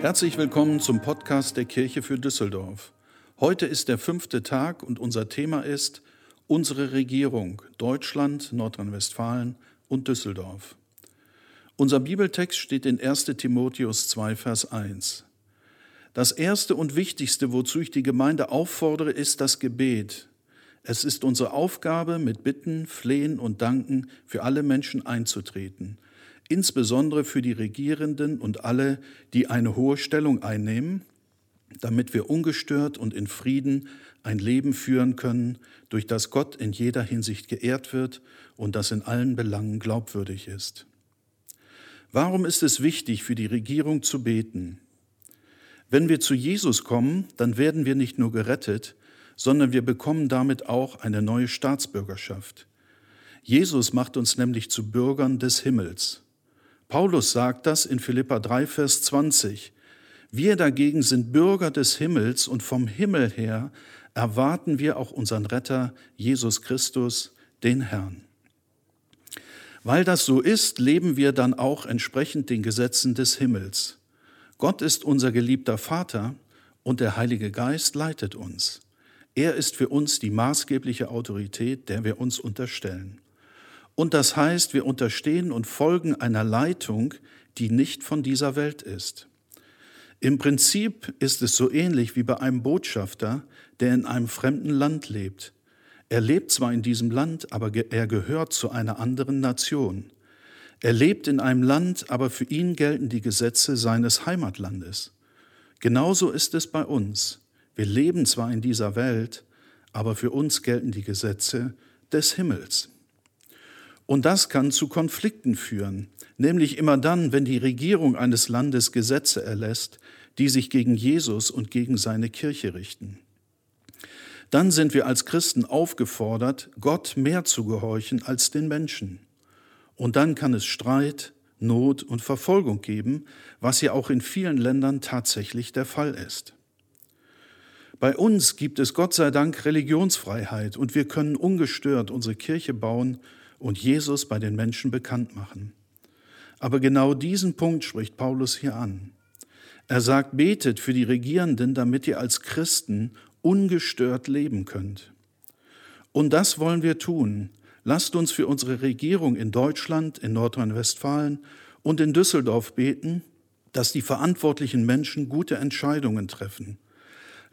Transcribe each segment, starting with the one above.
Herzlich willkommen zum Podcast der Kirche für Düsseldorf. Heute ist der fünfte Tag und unser Thema ist unsere Regierung Deutschland, Nordrhein-Westfalen und Düsseldorf. Unser Bibeltext steht in 1 Timotheus 2, Vers 1. Das Erste und Wichtigste, wozu ich die Gemeinde auffordere, ist das Gebet. Es ist unsere Aufgabe, mit Bitten, Flehen und Danken für alle Menschen einzutreten insbesondere für die Regierenden und alle, die eine hohe Stellung einnehmen, damit wir ungestört und in Frieden ein Leben führen können, durch das Gott in jeder Hinsicht geehrt wird und das in allen Belangen glaubwürdig ist. Warum ist es wichtig, für die Regierung zu beten? Wenn wir zu Jesus kommen, dann werden wir nicht nur gerettet, sondern wir bekommen damit auch eine neue Staatsbürgerschaft. Jesus macht uns nämlich zu Bürgern des Himmels. Paulus sagt das in Philippa 3, Vers 20. Wir dagegen sind Bürger des Himmels und vom Himmel her erwarten wir auch unseren Retter, Jesus Christus, den Herrn. Weil das so ist, leben wir dann auch entsprechend den Gesetzen des Himmels. Gott ist unser geliebter Vater und der Heilige Geist leitet uns. Er ist für uns die maßgebliche Autorität, der wir uns unterstellen. Und das heißt, wir unterstehen und folgen einer Leitung, die nicht von dieser Welt ist. Im Prinzip ist es so ähnlich wie bei einem Botschafter, der in einem fremden Land lebt. Er lebt zwar in diesem Land, aber er gehört zu einer anderen Nation. Er lebt in einem Land, aber für ihn gelten die Gesetze seines Heimatlandes. Genauso ist es bei uns. Wir leben zwar in dieser Welt, aber für uns gelten die Gesetze des Himmels. Und das kann zu Konflikten führen, nämlich immer dann, wenn die Regierung eines Landes Gesetze erlässt, die sich gegen Jesus und gegen seine Kirche richten. Dann sind wir als Christen aufgefordert, Gott mehr zu gehorchen als den Menschen. Und dann kann es Streit, Not und Verfolgung geben, was ja auch in vielen Ländern tatsächlich der Fall ist. Bei uns gibt es Gott sei Dank Religionsfreiheit und wir können ungestört unsere Kirche bauen und Jesus bei den Menschen bekannt machen. Aber genau diesen Punkt spricht Paulus hier an. Er sagt, betet für die Regierenden, damit ihr als Christen ungestört leben könnt. Und das wollen wir tun. Lasst uns für unsere Regierung in Deutschland, in Nordrhein-Westfalen und in Düsseldorf beten, dass die verantwortlichen Menschen gute Entscheidungen treffen.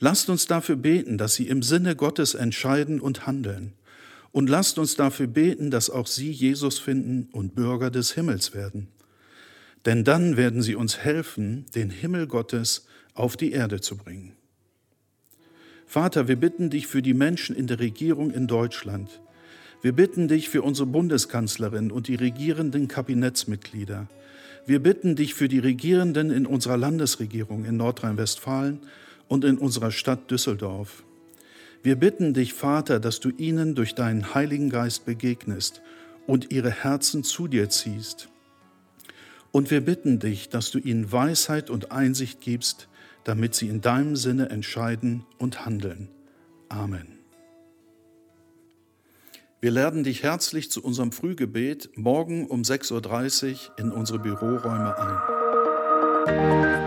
Lasst uns dafür beten, dass sie im Sinne Gottes entscheiden und handeln. Und lasst uns dafür beten, dass auch sie Jesus finden und Bürger des Himmels werden. Denn dann werden sie uns helfen, den Himmel Gottes auf die Erde zu bringen. Vater, wir bitten dich für die Menschen in der Regierung in Deutschland. Wir bitten dich für unsere Bundeskanzlerin und die regierenden Kabinettsmitglieder. Wir bitten dich für die Regierenden in unserer Landesregierung in Nordrhein-Westfalen und in unserer Stadt Düsseldorf. Wir bitten dich, Vater, dass du ihnen durch deinen Heiligen Geist begegnest und ihre Herzen zu dir ziehst. Und wir bitten dich, dass du ihnen Weisheit und Einsicht gibst, damit sie in deinem Sinne entscheiden und handeln. Amen. Wir laden dich herzlich zu unserem Frühgebet morgen um 6.30 Uhr in unsere Büroräume ein.